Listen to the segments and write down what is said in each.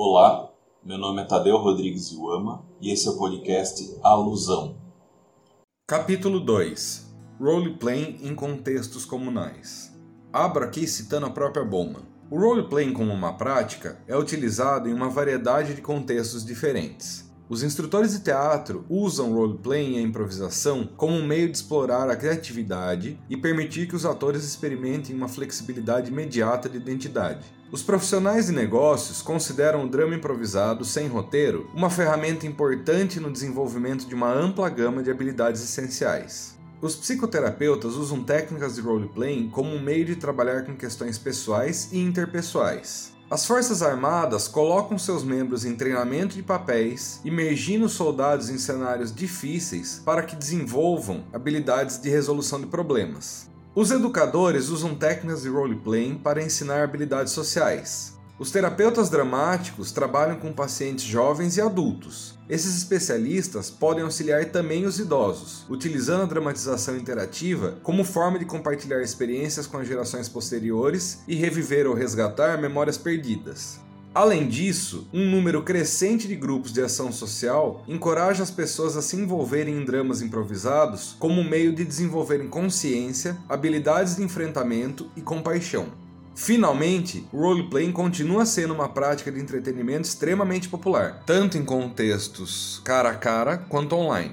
Olá, meu nome é Tadeu Rodrigues Iwama e esse é o podcast Alusão. Capítulo 2 Roleplaying em contextos comunais. Abro aqui citando a própria Bowman. O roleplaying como uma prática é utilizado em uma variedade de contextos diferentes. Os instrutores de teatro usam roleplaying e a improvisação como um meio de explorar a criatividade e permitir que os atores experimentem uma flexibilidade imediata de identidade. Os profissionais de negócios consideram o drama improvisado sem roteiro uma ferramenta importante no desenvolvimento de uma ampla gama de habilidades essenciais. Os psicoterapeutas usam técnicas de roleplaying como um meio de trabalhar com questões pessoais e interpessoais. As Forças Armadas colocam seus membros em treinamento de papéis, imergindo soldados em cenários difíceis para que desenvolvam habilidades de resolução de problemas. Os educadores usam técnicas de roleplaying para ensinar habilidades sociais. Os terapeutas dramáticos trabalham com pacientes jovens e adultos. Esses especialistas podem auxiliar também os idosos, utilizando a dramatização interativa como forma de compartilhar experiências com as gerações posteriores e reviver ou resgatar memórias perdidas. Além disso, um número crescente de grupos de ação social encoraja as pessoas a se envolverem em dramas improvisados como meio de desenvolverem consciência, habilidades de enfrentamento e compaixão. Finalmente, o roleplaying continua sendo uma prática de entretenimento extremamente popular, tanto em contextos cara a cara quanto online.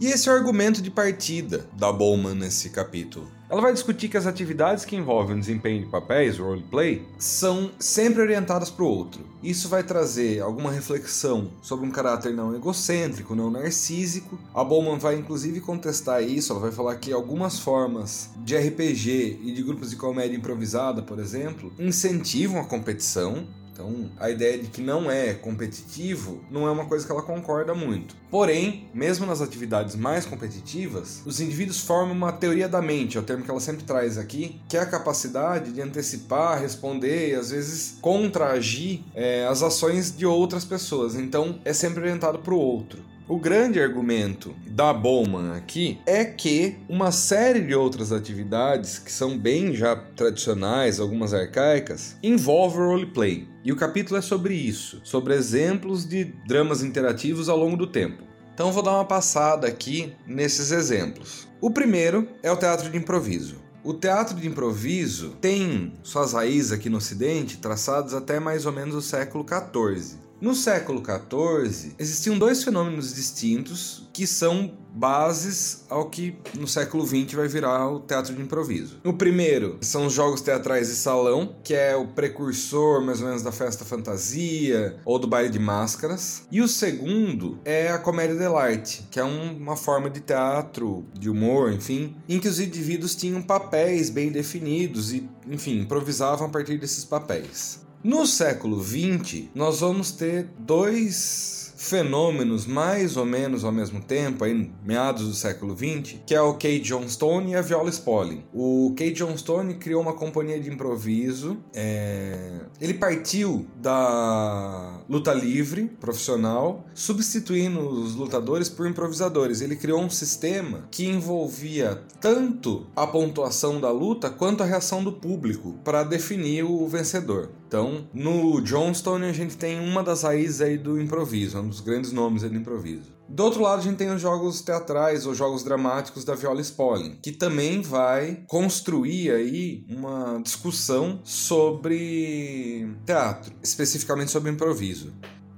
E esse é o argumento de partida da Bowman nesse capítulo. Ela vai discutir que as atividades que envolvem o desempenho de papéis, roleplay, são sempre orientadas para o outro. Isso vai trazer alguma reflexão sobre um caráter não egocêntrico, não narcísico. A Bowman vai inclusive contestar isso, ela vai falar que algumas formas de RPG e de grupos de comédia improvisada, por exemplo, incentivam a competição, então, a ideia de que não é competitivo não é uma coisa que ela concorda muito. Porém, mesmo nas atividades mais competitivas, os indivíduos formam uma teoria da mente, é o termo que ela sempre traz aqui, que é a capacidade de antecipar, responder e às vezes contraagir é, as ações de outras pessoas. Então, é sempre orientado para o outro. O grande argumento da Bowman aqui é que uma série de outras atividades que são bem já tradicionais, algumas arcaicas, envolve roleplay. E o capítulo é sobre isso, sobre exemplos de dramas interativos ao longo do tempo. Então vou dar uma passada aqui nesses exemplos. O primeiro é o teatro de improviso. O teatro de improviso tem suas raízes aqui no Ocidente traçadas até mais ou menos o século XIV. No século XIV, existiam dois fenômenos distintos que são bases ao que no século XX vai virar o teatro de improviso. O primeiro são os jogos teatrais de salão, que é o precursor mais ou menos da festa fantasia ou do baile de máscaras. E o segundo é a comédia dell'arte, que é um, uma forma de teatro, de humor, enfim, em que os indivíduos tinham papéis bem definidos e, enfim, improvisavam a partir desses papéis. No século XX, nós vamos ter dois fenômenos mais ou menos ao mesmo tempo, aí meados do século XX, que é o Kay Johnstone e a Viola Spolin. O Kay Johnstone criou uma companhia de improviso. É... Ele partiu da luta livre profissional, substituindo os lutadores por improvisadores. Ele criou um sistema que envolvia tanto a pontuação da luta quanto a reação do público para definir o vencedor. Então, no Johnstone a gente tem uma das raízes aí do improviso, um dos grandes nomes do improviso. Do outro lado, a gente tem os jogos teatrais ou jogos dramáticos da Viola Spolin, que também vai construir aí uma discussão sobre teatro, especificamente sobre improviso.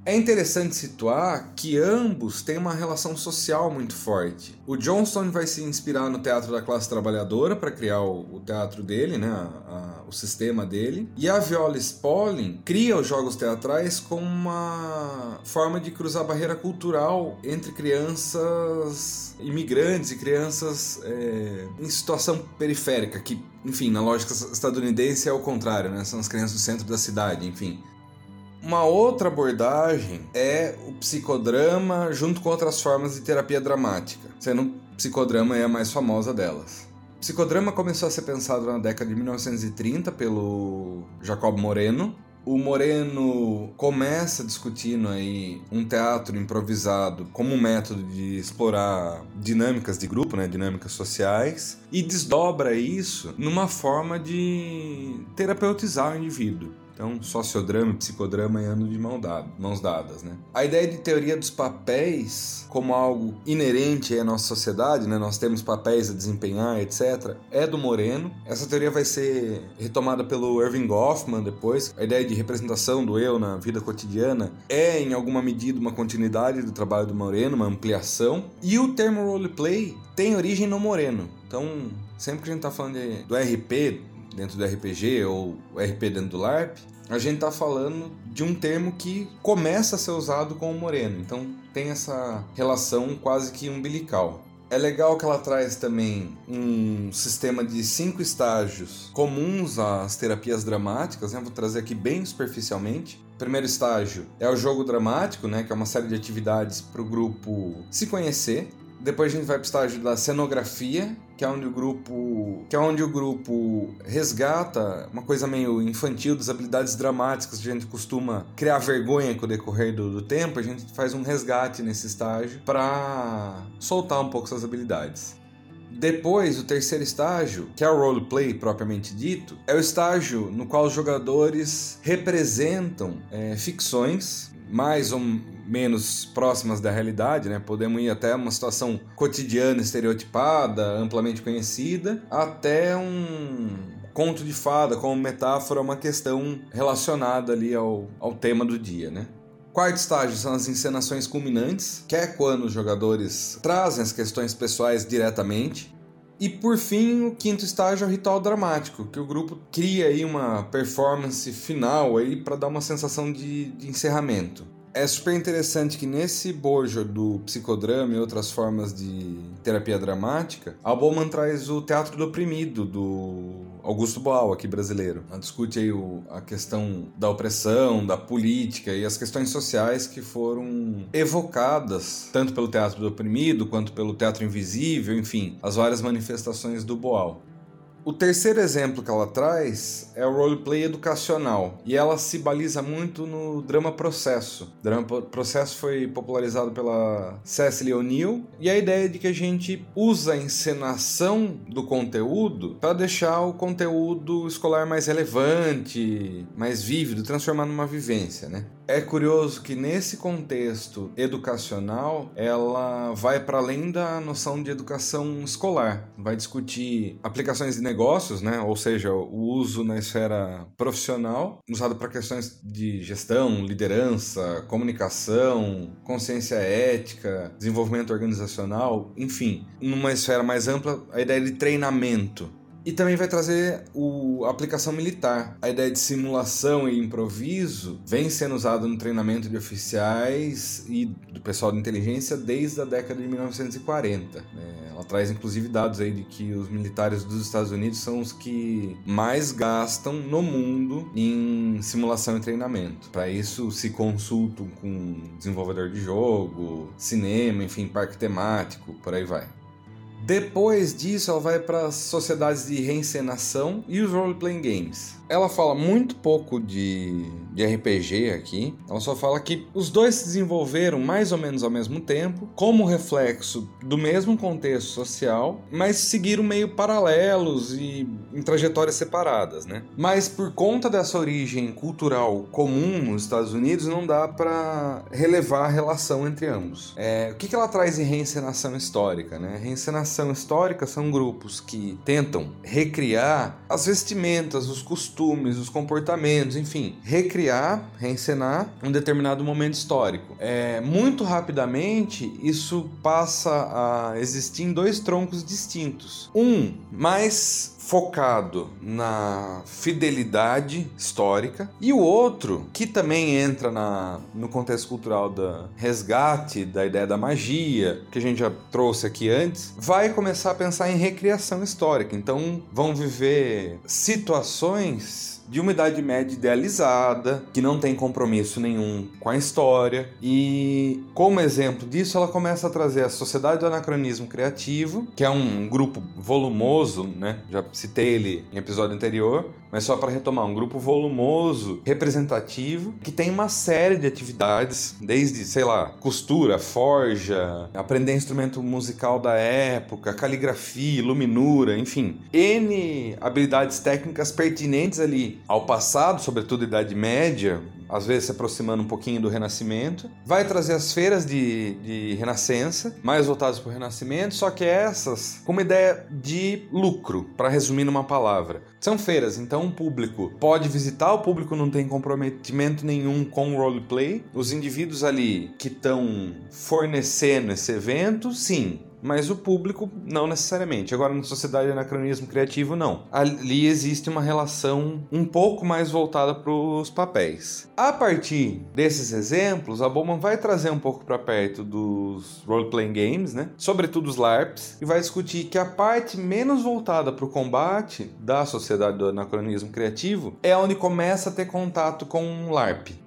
É interessante situar que ambos têm uma relação social muito forte. O Johnston vai se inspirar no teatro da classe trabalhadora para criar o, teatro dele, né, a, o sistema dele, e a Viola Spolin cria os jogos teatrais como uma forma de cruzar barreira cultural entre crianças imigrantes e crianças é, em situação periférica, que, enfim, na lógica estadunidense é o contrário, né? São as crianças do centro da cidade, enfim. Uma outra abordagem é o psicodrama junto com outras formas de terapia dramática, sendo o psicodrama é a mais famosa delas. Psicodrama começou a ser pensado na década de 1930 pelo Jacob Moreno. O Moreno começa discutindo aí um teatro improvisado como um método de explorar dinâmicas de grupo, né, dinâmicas sociais, e desdobra isso numa forma de terapeutizar o indivíduo. Então, sociodrama e psicodrama andam de mão dada, mãos dadas, né? A ideia de teoria dos papéis como algo inerente à nossa sociedade, né? Nós temos papéis a desempenhar, etc. É do Moreno. Essa teoria vai ser retomada pelo Irving Goffman depois. A ideia de representação do eu na vida cotidiana é, em alguma medida, uma continuidade do trabalho do Moreno, uma ampliação. E o termo roleplay tem origem no Moreno. Então, sempre que a gente está falando de, do RP dentro do RPG ou RP dentro do LARP, a gente está falando de um termo que começa a ser usado com o Moreno. Então, tem essa relação quase que umbilical. É legal que ela traz também um sistema de cinco estágios comuns às terapias dramáticas, né? Vou trazer aqui bem superficialmente. Primeiro estágio é o jogo dramático, né? Que é uma série de atividades para o grupo se conhecer. Depois a gente vai para o estágio da cenografia, que é onde o grupo, que é onde o grupo resgata uma coisa meio infantil das habilidades dramáticas que a gente costuma criar vergonha com o decorrer do, do tempo. A gente faz um resgate nesse estágio para soltar um pouco essas habilidades. Depois, o terceiro estágio, que é o roleplay propriamente dito, é o estágio no qual os jogadores representam é, ficções mais ou menos próximas da realidade, né? Podemos ir até uma situação cotidiana, estereotipada, amplamente conhecida, até um conto de fada como metáfora, uma questão relacionada ali ao, ao tema do dia, né? Quarto estágio são as encenações culminantes, que é quando os jogadores trazem as questões pessoais diretamente. E por fim, o quinto estágio é o ritual dramático, que o grupo cria aí uma performance final aí para dar uma sensação de, de encerramento é super interessante que nesse bojo do psicodrama e outras formas de terapia dramática, a Bowman traz o teatro do oprimido do Augusto Boal, aqui brasileiro. Ela discute aí o, a questão da opressão, da política e as questões sociais que foram evocadas tanto pelo teatro do oprimido quanto pelo teatro invisível, enfim, as várias manifestações do Boal. O terceiro exemplo que ela traz é o roleplay educacional e ela se baliza muito no drama processo. O drama processo foi popularizado pela Cecily O'Neill e a ideia é de que a gente usa a encenação do conteúdo para deixar o conteúdo escolar mais relevante, mais vívido, transformar numa vivência, né? É curioso que nesse contexto educacional ela vai para além da noção de educação escolar, vai discutir aplicações de negócios, né? ou seja, o uso na esfera profissional, usado para questões de gestão, liderança, comunicação, consciência ética, desenvolvimento organizacional, enfim, numa esfera mais ampla, a ideia de treinamento e também vai trazer o, a aplicação militar. A ideia de simulação e improviso vem sendo usada no treinamento de oficiais e do pessoal de inteligência desde a década de 1940. É, ela traz inclusive dados aí de que os militares dos Estados Unidos são os que mais gastam no mundo em simulação e treinamento. Para isso se consultam com desenvolvedor de jogo, cinema, enfim, parque temático, por aí vai. Depois disso, ela vai para as sociedades de reencenação e os role-playing games. Ela fala muito pouco de, de RPG aqui. Ela só fala que os dois se desenvolveram mais ou menos ao mesmo tempo, como reflexo do mesmo contexto social, mas seguiram meio paralelos e em trajetórias separadas, né? Mas por conta dessa origem cultural comum nos Estados Unidos, não dá para relevar a relação entre ambos. É, o que, que ela traz em reencenação histórica, né? Reencenação histórica são grupos que tentam recriar as vestimentas, os costumes costumes, os comportamentos, enfim, recriar, reencenar um determinado momento histórico. É, muito rapidamente, isso passa a existir em dois troncos distintos. Um mais focado na fidelidade histórica e o outro que também entra na, no contexto cultural da resgate da ideia da magia que a gente já trouxe aqui antes vai começar a pensar em recriação histórica então vão viver situações de uma Idade Média idealizada, que não tem compromisso nenhum com a história. E como exemplo disso, ela começa a trazer a Sociedade do Anacronismo Criativo, que é um grupo volumoso, né? Já citei ele em episódio anterior, mas só para retomar, um grupo volumoso, representativo, que tem uma série de atividades, desde, sei lá, costura, forja, aprender instrumento musical da época, caligrafia, iluminura, enfim, N habilidades técnicas pertinentes ali ao passado, sobretudo Idade Média, às vezes se aproximando um pouquinho do Renascimento. Vai trazer as feiras de, de Renascença, mais voltadas para o Renascimento, só que essas com uma ideia de lucro, para resumir numa palavra. São feiras, então o público pode visitar, o público não tem comprometimento nenhum com o roleplay. Os indivíduos ali que estão fornecendo esse evento, sim, mas o público não necessariamente. Agora, na sociedade de anacronismo criativo, não. Ali existe uma relação um pouco mais voltada para os papéis. A partir desses exemplos, a Bowman vai trazer um pouco para perto dos role-playing games, né? Sobretudo os LARPs, e vai discutir que a parte menos voltada para o combate da sociedade do anacronismo criativo é onde começa a ter contato com um LARP.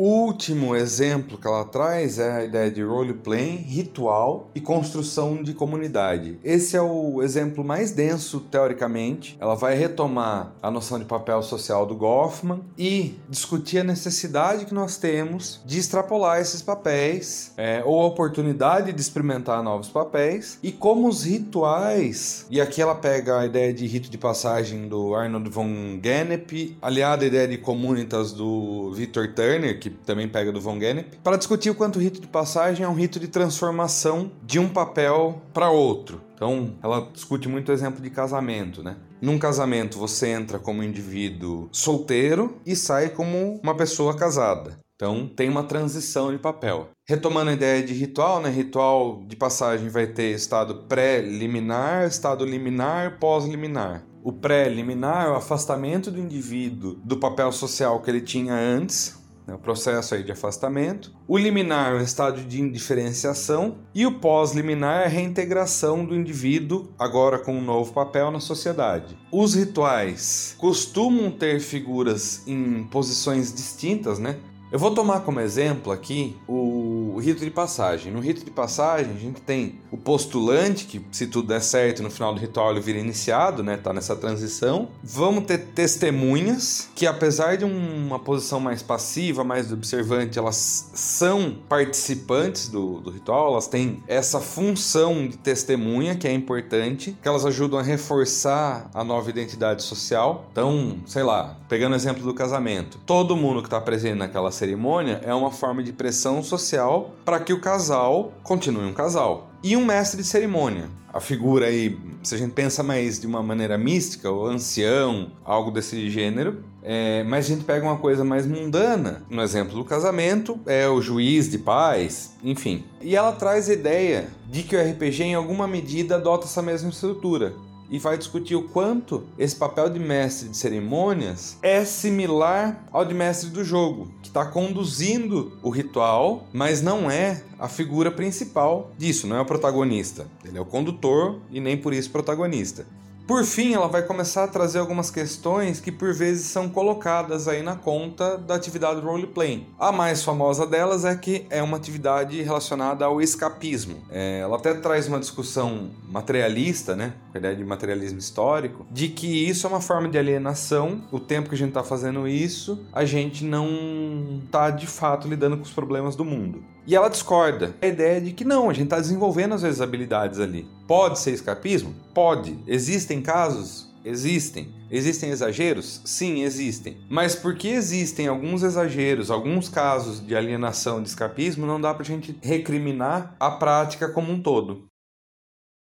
Último exemplo que ela traz é a ideia de role-playing, ritual e construção de comunidade. Esse é o exemplo mais denso, teoricamente. Ela vai retomar a noção de papel social do Goffman e discutir a necessidade que nós temos de extrapolar esses papéis é, ou a oportunidade de experimentar novos papéis e como os rituais. E aqui ela pega a ideia de rito de passagem do Arnold von Gennep, aliada à ideia de comunitas do Victor Turner, que que também pega do Von Gennep, para discutir o quanto o rito de passagem é um rito de transformação de um papel para outro. Então, ela discute muito o exemplo de casamento, né? Num casamento, você entra como indivíduo solteiro e sai como uma pessoa casada. Então, tem uma transição de papel. Retomando a ideia de ritual, né? Ritual de passagem vai ter estado pré-liminar, estado liminar, pós-liminar. O pré-liminar é o afastamento do indivíduo do papel social que ele tinha antes, né, o processo aí de afastamento. O liminar é o estado de indiferenciação e o pós-liminar é a reintegração do indivíduo agora com um novo papel na sociedade. Os rituais costumam ter figuras em posições distintas, né? Eu vou tomar como exemplo aqui o, rito de passagem. No rito de passagem, a gente tem o postulante, que se tudo der certo, no final do ritual ele vira iniciado, né? Tá nessa transição. Vamos ter testemunhas, que apesar de uma posição mais passiva, mais observante, elas são participantes do, do ritual, elas têm essa função de testemunha, que é importante, que elas ajudam a reforçar a nova identidade social. Então, sei lá, pegando o exemplo do casamento, todo mundo que está presente naquela cerimônia é uma forma de pressão social para que o casal continue um casal. E um mestre de cerimônia. A figura aí, se a gente pensa mais de uma maneira mística, o ancião, algo desse gênero, é, mas a gente pega uma coisa mais mundana, no exemplo do casamento, é o juiz de paz, enfim. E ela traz a ideia de que o RPG, em alguma medida, adota essa mesma estrutura e vai discutir o quanto esse papel de mestre de cerimônias é similar ao de mestre do jogo, que está conduzindo o ritual, mas não é a figura principal disso, não é o protagonista. Ele é o condutor e nem por isso protagonista. Por fim, ela vai começar a trazer algumas questões que por vezes são colocadas aí na conta da atividade roleplay. A mais famosa delas é que é uma atividade relacionada ao escapismo. É, ela até traz uma discussão materialista, né, a ideia de materialismo histórico, de que isso é uma forma de alienação. O tempo que a gente está fazendo isso, a gente não está de fato lidando com os problemas do mundo. E ela discorda. A ideia de que não, a gente está desenvolvendo às vezes habilidades ali. Pode ser escapismo? Pode. Existem casos? Existem. Existem exageros? Sim, existem. Mas porque existem alguns exageros, alguns casos de alienação, de escapismo, não dá pra gente recriminar a prática como um todo.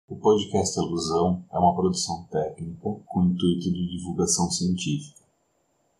O podcast Alusão é uma produção técnica com intuito de divulgação científica.